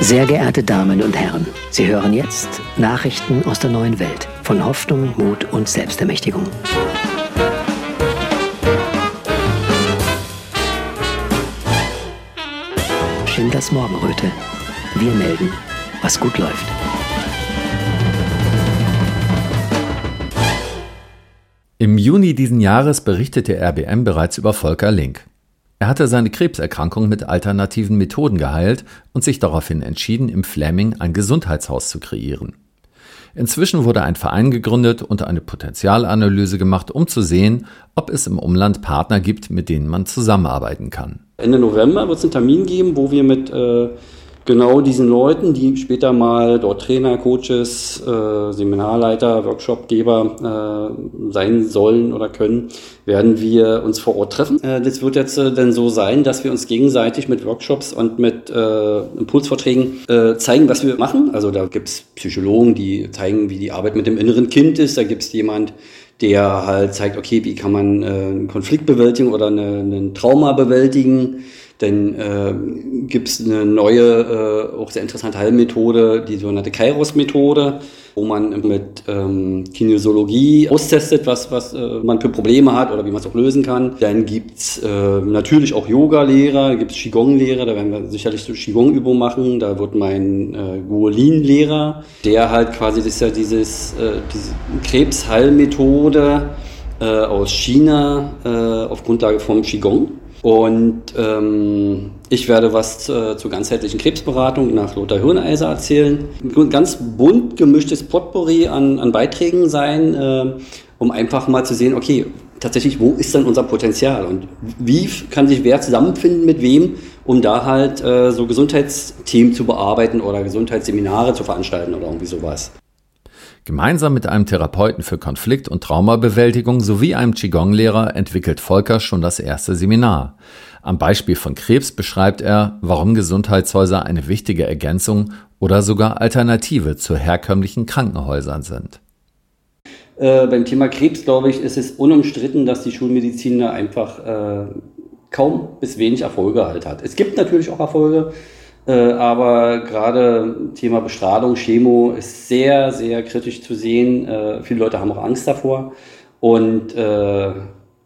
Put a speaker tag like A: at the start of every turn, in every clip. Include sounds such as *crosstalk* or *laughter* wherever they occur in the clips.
A: Sehr geehrte Damen und Herren, Sie hören jetzt Nachrichten aus der neuen Welt von Hoffnung, Mut und Selbstermächtigung. Schindlers Morgenröte. Wir melden, was gut läuft.
B: Im Juni diesen Jahres berichtete RBM bereits über Volker Link. Er hatte seine Krebserkrankung mit alternativen Methoden geheilt und sich daraufhin entschieden, im Fleming ein Gesundheitshaus zu kreieren. Inzwischen wurde ein Verein gegründet und eine Potenzialanalyse gemacht, um zu sehen, ob es im Umland Partner gibt, mit denen man zusammenarbeiten kann.
C: Ende November wird es einen Termin geben, wo wir mit äh, genau diesen Leuten, die später mal dort Trainer, Coaches, äh, Seminarleiter, Workshopgeber äh, sein sollen oder können, werden wir uns vor Ort treffen. Äh, das wird jetzt äh, dann so sein, dass wir uns gegenseitig mit Workshops und mit äh, Impulsvorträgen äh, zeigen, was wir machen. Also da gibt's Psychologen, die zeigen, wie die Arbeit mit dem inneren Kind ist. Da gibt's jemand, der halt zeigt, okay, wie kann man äh, einen Konflikt bewältigen oder eine, einen Trauma bewältigen. Dann äh, gibt es eine neue, äh, auch sehr interessante Heilmethode, die sogenannte Kairos-Methode, wo man mit ähm, Kinesiologie austestet, was, was äh, man für Probleme hat oder wie man es auch lösen kann. Dann gibt's äh, natürlich auch Yoga-Lehrer, gibt es Qigong-Lehrer, da werden wir sicherlich so Qigong-Übungen machen. Da wird mein äh, Guolin-Lehrer, der halt quasi das ist ja dieses, äh, diese Krebsheilmethode äh, aus China äh, auf Grundlage vom Qigong und ähm, ich werde was äh, zur ganzheitlichen Krebsberatung nach Lothar Hirneiser erzählen. Ein ganz bunt gemischtes Potpourri an, an Beiträgen sein, äh, um einfach mal zu sehen, okay, tatsächlich, wo ist denn unser Potenzial und wie kann sich wer zusammenfinden mit wem, um da halt äh, so Gesundheitsthemen zu bearbeiten oder Gesundheitsseminare zu veranstalten oder irgendwie sowas.
B: Gemeinsam mit einem Therapeuten für Konflikt- und Traumabewältigung sowie einem Qigong-Lehrer entwickelt Volker schon das erste Seminar. Am Beispiel von Krebs beschreibt er, warum Gesundheitshäuser eine wichtige Ergänzung oder sogar Alternative zu herkömmlichen Krankenhäusern sind.
C: Äh, beim Thema Krebs, glaube ich, ist es unumstritten, dass die Schulmedizin da einfach äh, kaum bis wenig Erfolge halt hat. Es gibt natürlich auch Erfolge, aber gerade Thema Bestrahlung, Chemo ist sehr, sehr kritisch zu sehen. Äh, viele Leute haben auch Angst davor. Und äh,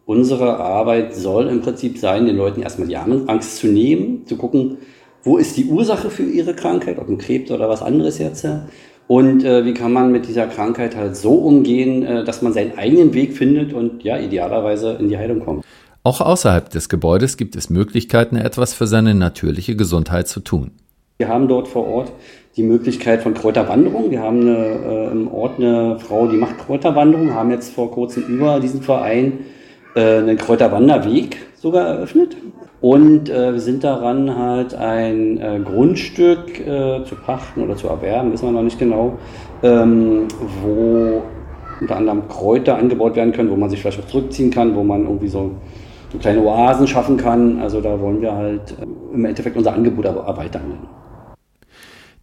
C: unsere Arbeit soll im Prinzip sein, den Leuten erstmal die Angst zu nehmen, zu gucken, wo ist die Ursache für ihre Krankheit, ob ein Krebs oder was anderes jetzt. Und äh, wie kann man mit dieser Krankheit halt so umgehen, äh, dass man seinen eigenen Weg findet und ja, idealerweise in die Heilung kommt.
B: Auch außerhalb des Gebäudes gibt es Möglichkeiten, etwas für seine natürliche Gesundheit zu tun.
C: Wir haben dort vor Ort die Möglichkeit von Kräuterwanderung. Wir haben eine, äh, im Ort eine Frau, die macht Kräuterwanderung, haben jetzt vor kurzem über diesen Verein äh, einen Kräuterwanderweg sogar eröffnet. Und äh, wir sind daran, halt ein äh, Grundstück äh, zu pachten oder zu erwerben, wissen wir noch nicht genau, ähm, wo unter anderem Kräuter angebaut werden können, wo man sich vielleicht auch zurückziehen kann, wo man irgendwie so so kleine Oasen schaffen kann. Also da wollen wir halt äh, im Endeffekt unser Angebot erweitern.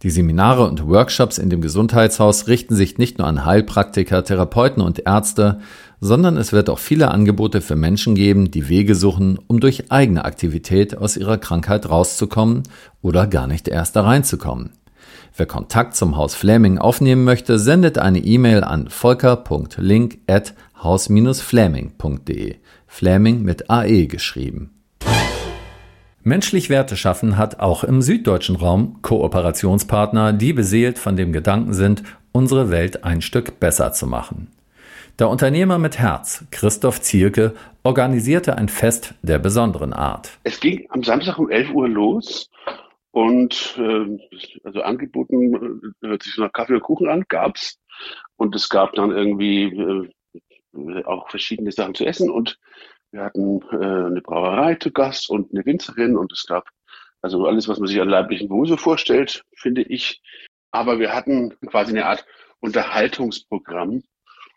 B: Die Seminare und Workshops in dem Gesundheitshaus richten sich nicht nur an Heilpraktiker, Therapeuten und Ärzte, sondern es wird auch viele Angebote für Menschen geben, die Wege suchen, um durch eigene Aktivität aus ihrer Krankheit rauszukommen oder gar nicht erst da reinzukommen. Wer Kontakt zum Haus Fleming aufnehmen möchte, sendet eine E-Mail an volker.link at haus-fleming.de. Fleming mit AE geschrieben. Menschlich Werte schaffen hat auch im süddeutschen Raum Kooperationspartner, die beseelt von dem Gedanken sind, unsere Welt ein Stück besser zu machen. Der Unternehmer mit Herz, Christoph Zielke, organisierte ein Fest der besonderen Art.
D: Es ging am Samstag um 11 Uhr los und äh, also angeboten, äh, hört sich so nach Kaffee und Kuchen an, gab's. Und es gab dann irgendwie äh, auch verschiedene Sachen zu essen. Und wir hatten äh, eine Brauerei zu Gast und eine Winzerin. Und es gab also alles, was man sich an leiblichen so vorstellt, finde ich. Aber wir hatten quasi eine Art Unterhaltungsprogramm.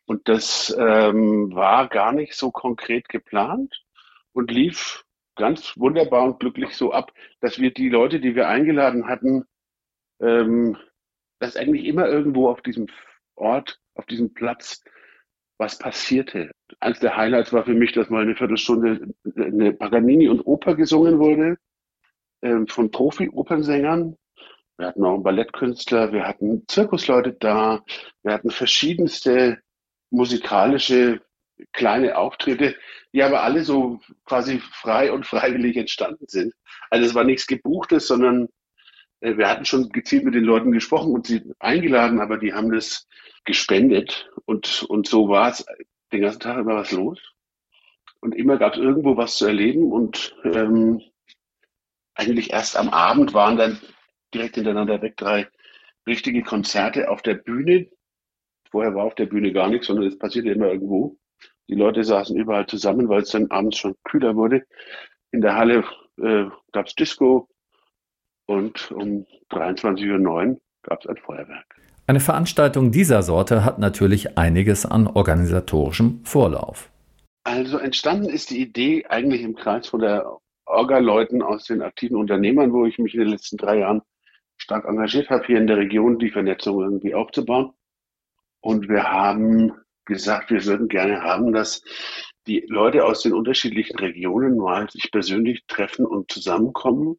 D: Und das ähm, war gar nicht so konkret geplant und lief ganz wunderbar und glücklich so ab, dass wir die Leute, die wir eingeladen hatten, ähm, dass eigentlich immer irgendwo auf diesem Ort, auf diesem Platz was passierte. Eines der Highlights war für mich, dass mal eine Viertelstunde eine Paganini und Oper gesungen wurde ähm, von Profi-Opernsängern. Wir hatten auch einen Ballettkünstler, wir hatten Zirkusleute da, wir hatten verschiedenste musikalische kleine Auftritte, die aber alle so quasi frei und freiwillig entstanden sind. Also es war nichts Gebuchtes, sondern äh, wir hatten schon gezielt mit den Leuten gesprochen und sie eingeladen, aber die haben das gespendet und, und so war es den ganzen Tag immer was los. Und immer gab es irgendwo was zu erleben und ähm, eigentlich erst am Abend waren dann direkt hintereinander weg drei richtige Konzerte auf der Bühne. Vorher war auf der Bühne gar nichts, sondern es passierte immer irgendwo. Die Leute saßen überall zusammen, weil es dann abends schon kühler wurde. In der Halle äh, gab es Disco und um 23.09 Uhr gab es ein Feuerwerk.
B: Eine Veranstaltung dieser Sorte hat natürlich einiges an organisatorischem Vorlauf.
D: Also entstanden ist die Idee eigentlich im Kreis von der Orga-Leuten aus den aktiven Unternehmern, wo ich mich in den letzten drei Jahren stark engagiert habe, hier in der Region die Vernetzung irgendwie aufzubauen. Und wir haben gesagt, wir würden gerne haben, dass die Leute aus den unterschiedlichen Regionen mal sich persönlich treffen und zusammenkommen,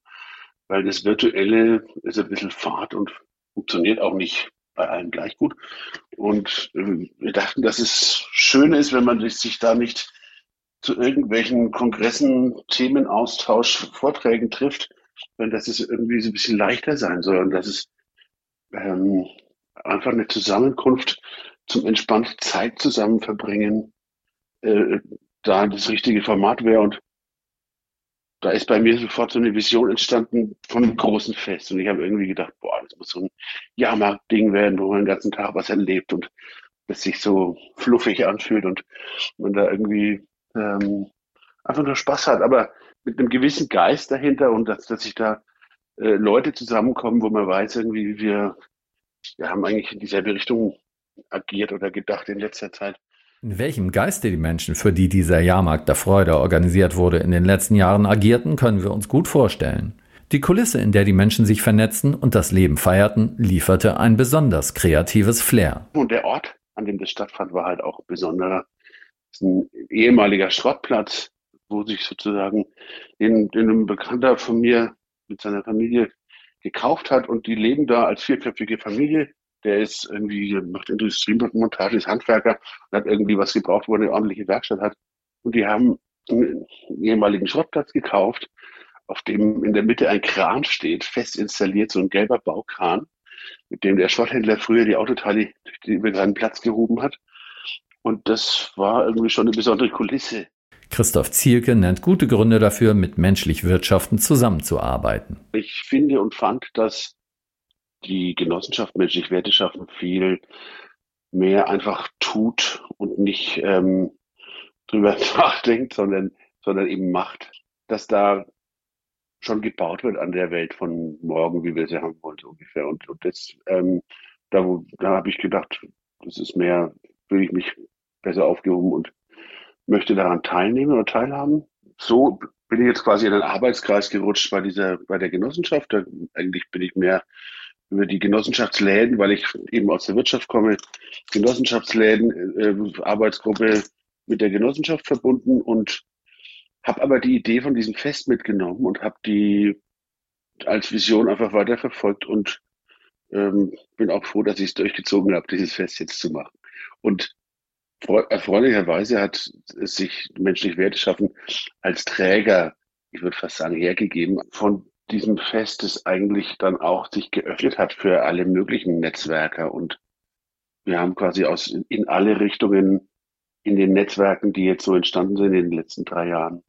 D: weil das Virtuelle ist ein bisschen fad und funktioniert auch nicht bei allen gleich gut. Und äh, wir dachten, dass es schön ist, wenn man sich da nicht zu irgendwelchen Kongressen, Themenaustausch, Vorträgen trifft, sondern dass es irgendwie so ein bisschen leichter sein soll und dass es ähm, einfach eine Zusammenkunft zum entspannten Zeit zusammen verbringen, äh, da das richtige Format wäre. Und da ist bei mir sofort so eine Vision entstanden von einem großen Fest. Und ich habe irgendwie gedacht, boah, das muss so ein Jahrmarkt-Ding werden, wo man den ganzen Tag was erlebt und das sich so fluffig anfühlt und man da irgendwie ähm, einfach nur Spaß hat, aber mit einem gewissen Geist dahinter und dass, dass sich da äh, Leute zusammenkommen, wo man weiß, irgendwie, wir, wir haben eigentlich in dieselbe Richtung agiert oder gedacht in letzter Zeit.
B: In welchem Geiste die Menschen, für die dieser Jahrmarkt der Freude organisiert wurde, in den letzten Jahren agierten, können wir uns gut vorstellen. Die Kulisse, in der die Menschen sich vernetzten und das Leben feierten, lieferte ein besonders kreatives Flair.
D: Und der Ort, an dem das stattfand, war halt auch besonderer ist ein ehemaliger Schrottplatz, wo sich sozusagen den, den ein Bekannter von mir mit seiner Familie gekauft hat und die leben da als vierköpfige Familie. Der ist irgendwie, macht Industriemontage, ist Handwerker und hat irgendwie was gebraucht, wo er eine ordentliche Werkstatt hat. Und die haben einen ehemaligen Schrottplatz gekauft, auf dem in der Mitte ein Kran steht, fest installiert, so ein gelber Baukran, mit dem der Schrotthändler früher die Autoteile über seinen Platz gehoben hat. Und das war irgendwie schon eine besondere Kulisse.
B: Christoph Zielke nennt gute Gründe dafür, mit menschlich Wirtschaften zusammenzuarbeiten.
D: Ich finde und fand, dass die Genossenschaft menschlich Werte schaffen viel mehr einfach tut und nicht ähm, drüber *laughs* nachdenkt, sondern, sondern eben macht, dass da schon gebaut wird an der Welt von morgen, wie wir sie haben wollen, so ungefähr. Und, und das, ähm, da, da habe ich gedacht, das ist mehr, würde ich mich besser aufgehoben und möchte daran teilnehmen oder teilhaben. So bin ich jetzt quasi in den Arbeitskreis gerutscht bei dieser, bei der Genossenschaft. Da, eigentlich bin ich mehr über die Genossenschaftsläden, weil ich eben aus der Wirtschaft komme, Genossenschaftsläden, äh, Arbeitsgruppe mit der Genossenschaft verbunden und habe aber die Idee von diesem Fest mitgenommen und habe die als Vision einfach weiterverfolgt und ähm, bin auch froh, dass ich es durchgezogen habe, dieses Fest jetzt zu machen. Und erfreulicherweise hat es sich menschlich Werte schaffen als Träger, ich würde fast sagen, hergegeben von diesem Fest, das eigentlich dann auch sich geöffnet hat für alle möglichen Netzwerker. Und wir haben quasi aus in alle Richtungen in den Netzwerken, die jetzt so entstanden sind in den letzten drei Jahren,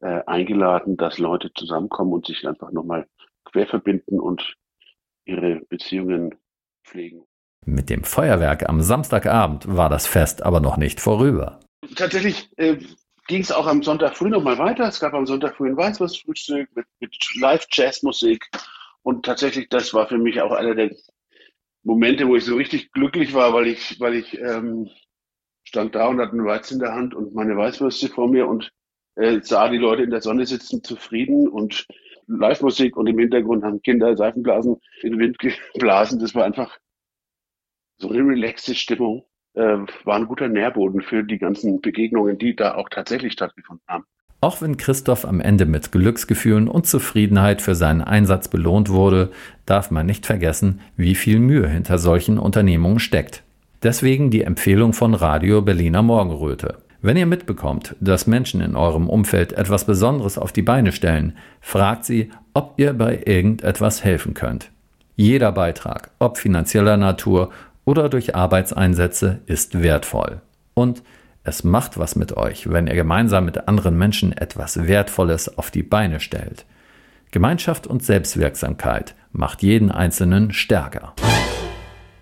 D: äh, eingeladen, dass Leute zusammenkommen und sich einfach nochmal quer verbinden und ihre Beziehungen pflegen.
B: Mit dem Feuerwerk am Samstagabend war das Fest aber noch nicht vorüber.
D: Tatsächlich äh, ging es auch am Sonntag früh nochmal weiter. Es gab am Sonntag früh ein Weißwurstfrühstück mit, mit Live-Jazzmusik. Und tatsächlich, das war für mich auch einer der Momente, wo ich so richtig glücklich war, weil ich, weil ich ähm, stand da und hatte einen Weizen in der Hand und meine Weißwürste vor mir und äh, sah die Leute in der Sonne sitzen, zufrieden und Live-Musik und im Hintergrund haben Kinder Seifenblasen in den Wind geblasen. Das war einfach so eine relaxte Stimmung war ein guter Nährboden für die ganzen Begegnungen, die da auch tatsächlich stattgefunden haben.
B: Auch wenn Christoph am Ende mit Glücksgefühlen und Zufriedenheit für seinen Einsatz belohnt wurde, darf man nicht vergessen, wie viel Mühe hinter solchen Unternehmungen steckt. Deswegen die Empfehlung von Radio Berliner Morgenröte. Wenn ihr mitbekommt, dass Menschen in eurem Umfeld etwas Besonderes auf die Beine stellen, fragt sie, ob ihr bei irgendetwas helfen könnt. Jeder Beitrag, ob finanzieller Natur oder durch Arbeitseinsätze, ist wertvoll. Und es macht was mit euch, wenn ihr gemeinsam mit anderen Menschen etwas Wertvolles auf die Beine stellt. Gemeinschaft und Selbstwirksamkeit macht jeden Einzelnen stärker.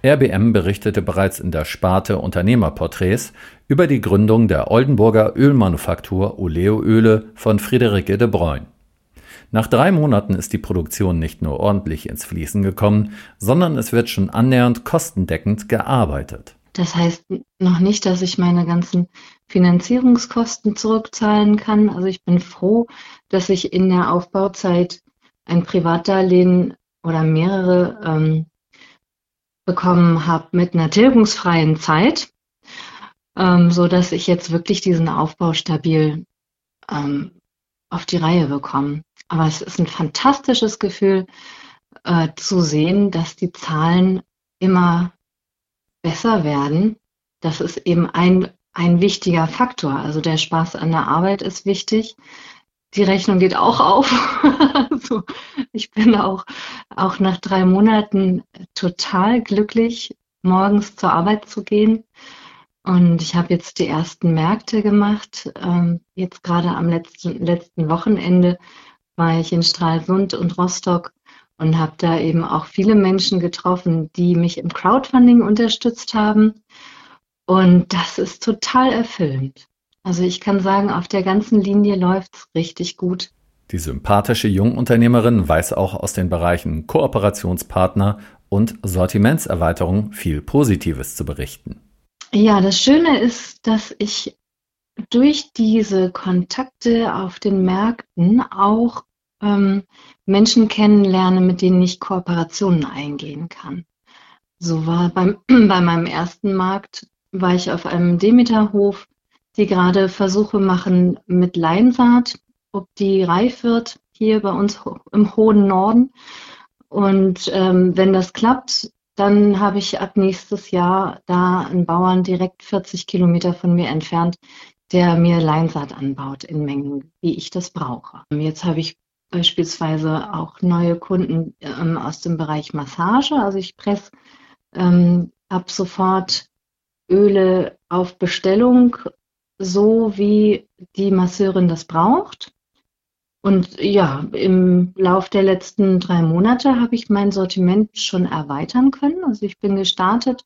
B: RBM berichtete bereits in der Sparte Unternehmerporträts über die Gründung der Oldenburger Ölmanufaktur Oleo Öle von Friederike de Bruyne. Nach drei Monaten ist die Produktion nicht nur ordentlich ins Fließen gekommen, sondern es wird schon annähernd kostendeckend gearbeitet.
E: Das heißt noch nicht, dass ich meine ganzen Finanzierungskosten zurückzahlen kann. Also ich bin froh, dass ich in der Aufbauzeit ein Privatdarlehen oder mehrere ähm, bekommen habe mit einer tilgungsfreien Zeit, ähm, so ich jetzt wirklich diesen Aufbau stabil ähm, auf die Reihe bekomme. Aber es ist ein fantastisches Gefühl äh, zu sehen, dass die Zahlen immer besser werden. Das ist eben ein, ein wichtiger Faktor. Also der Spaß an der Arbeit ist wichtig. Die Rechnung geht auch auf. *laughs* also ich bin auch, auch nach drei Monaten total glücklich, morgens zur Arbeit zu gehen. Und ich habe jetzt die ersten Märkte gemacht. Ähm, jetzt gerade am letzten, letzten Wochenende war ich in Stralsund und Rostock und habe da eben auch viele Menschen getroffen, die mich im Crowdfunding unterstützt haben. Und das ist total erfüllend. Also ich kann sagen, auf der ganzen Linie läuft es richtig gut.
B: Die sympathische Jungunternehmerin weiß auch aus den Bereichen Kooperationspartner und Sortimentserweiterung viel Positives zu berichten.
E: Ja, das Schöne ist, dass ich durch diese Kontakte auf den Märkten auch ähm, Menschen kennenlerne, mit denen ich Kooperationen eingehen kann. So war beim, *clears throat* bei meinem ersten Markt, war ich auf einem Demeterhof, die gerade Versuche machen mit Leinsaat, ob die reif wird, hier bei uns im hohen Norden. Und ähm, wenn das klappt, dann habe ich ab nächstes Jahr da einen Bauern direkt 40 Kilometer von mir entfernt, der mir Leinsaat anbaut in Mengen, wie ich das brauche. Jetzt habe ich beispielsweise auch neue Kunden ähm, aus dem Bereich Massage. Also ich presse ähm, ab sofort Öle auf Bestellung, so wie die Masseurin das braucht. Und ja, im Lauf der letzten drei Monate habe ich mein Sortiment schon erweitern können. Also ich bin gestartet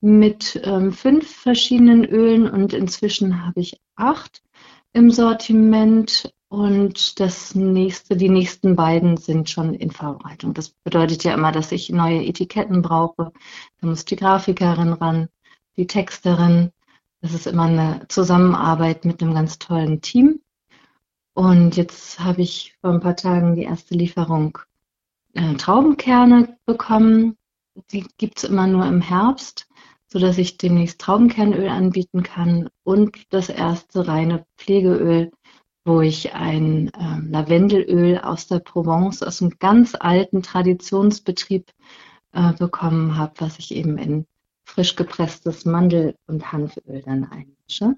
E: mit ähm, fünf verschiedenen Ölen und inzwischen habe ich acht im Sortiment und das nächste, die nächsten beiden sind schon in Vorbereitung. Das bedeutet ja immer, dass ich neue Etiketten brauche. Da muss die Grafikerin ran, die Texterin. Das ist immer eine Zusammenarbeit mit einem ganz tollen Team. Und jetzt habe ich vor ein paar Tagen die erste Lieferung äh, Traubenkerne bekommen. Die gibt es immer nur im Herbst, sodass ich demnächst Traubenkernöl anbieten kann und das erste reine Pflegeöl wo ich ein äh, Lavendelöl aus der Provence, aus einem ganz alten Traditionsbetrieb äh, bekommen habe, was ich eben in frisch gepresstes Mandel- und Hanföl dann einmische.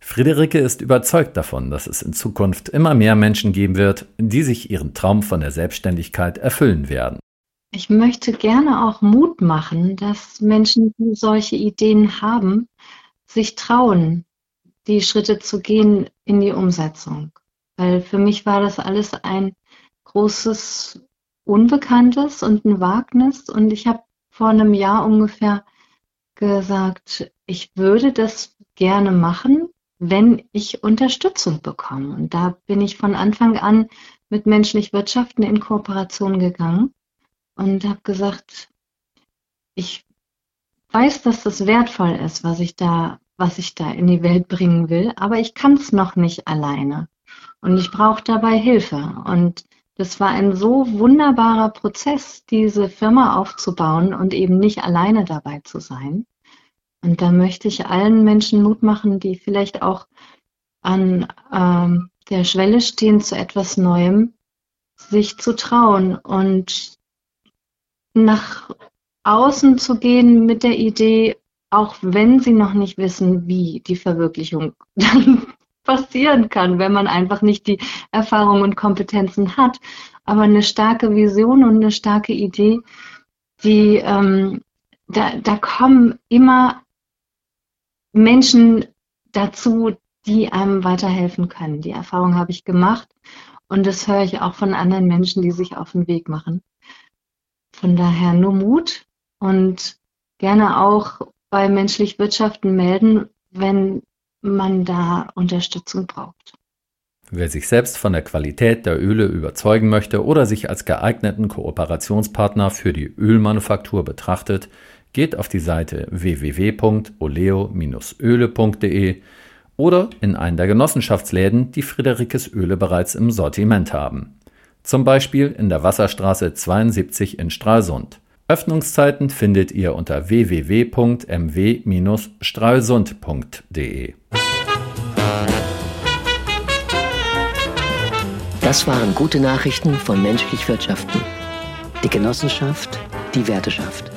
B: Friederike ist überzeugt davon, dass es in Zukunft immer mehr Menschen geben wird, die sich ihren Traum von der Selbstständigkeit erfüllen werden.
E: Ich möchte gerne auch Mut machen, dass Menschen, die solche Ideen haben, sich trauen, die Schritte zu gehen in die Umsetzung. Weil für mich war das alles ein großes Unbekanntes und ein Wagnis. Und ich habe vor einem Jahr ungefähr gesagt, ich würde das gerne machen, wenn ich Unterstützung bekomme. Und da bin ich von Anfang an mit menschlich Wirtschaften in Kooperation gegangen und habe gesagt, ich weiß, dass das wertvoll ist, was ich da was ich da in die Welt bringen will, aber ich kann es noch nicht alleine. Und ich brauche dabei Hilfe. Und das war ein so wunderbarer Prozess, diese Firma aufzubauen und eben nicht alleine dabei zu sein. Und da möchte ich allen Menschen Mut machen, die vielleicht auch an ähm, der Schwelle stehen zu etwas Neuem, sich zu trauen und nach außen zu gehen mit der Idee, auch wenn sie noch nicht wissen, wie die Verwirklichung *laughs* dann passieren kann, wenn man einfach nicht die Erfahrung und Kompetenzen hat, aber eine starke Vision und eine starke Idee, die ähm, da, da kommen immer Menschen dazu, die einem weiterhelfen können. Die Erfahrung habe ich gemacht und das höre ich auch von anderen Menschen, die sich auf den Weg machen. Von daher nur Mut und gerne auch bei menschlich Wirtschaften melden, wenn man da Unterstützung braucht.
B: Wer sich selbst von der Qualität der Öle überzeugen möchte oder sich als geeigneten Kooperationspartner für die Ölmanufaktur betrachtet, geht auf die Seite www.oleo-öle.de oder in einen der Genossenschaftsläden, die Friederikes Öle bereits im Sortiment haben. Zum Beispiel in der Wasserstraße 72 in Stralsund. Öffnungszeiten findet ihr unter www.mw-stralsund.de.
A: Das waren gute Nachrichten von menschlich Wirtschaften. Die Genossenschaft, die Werte schafft.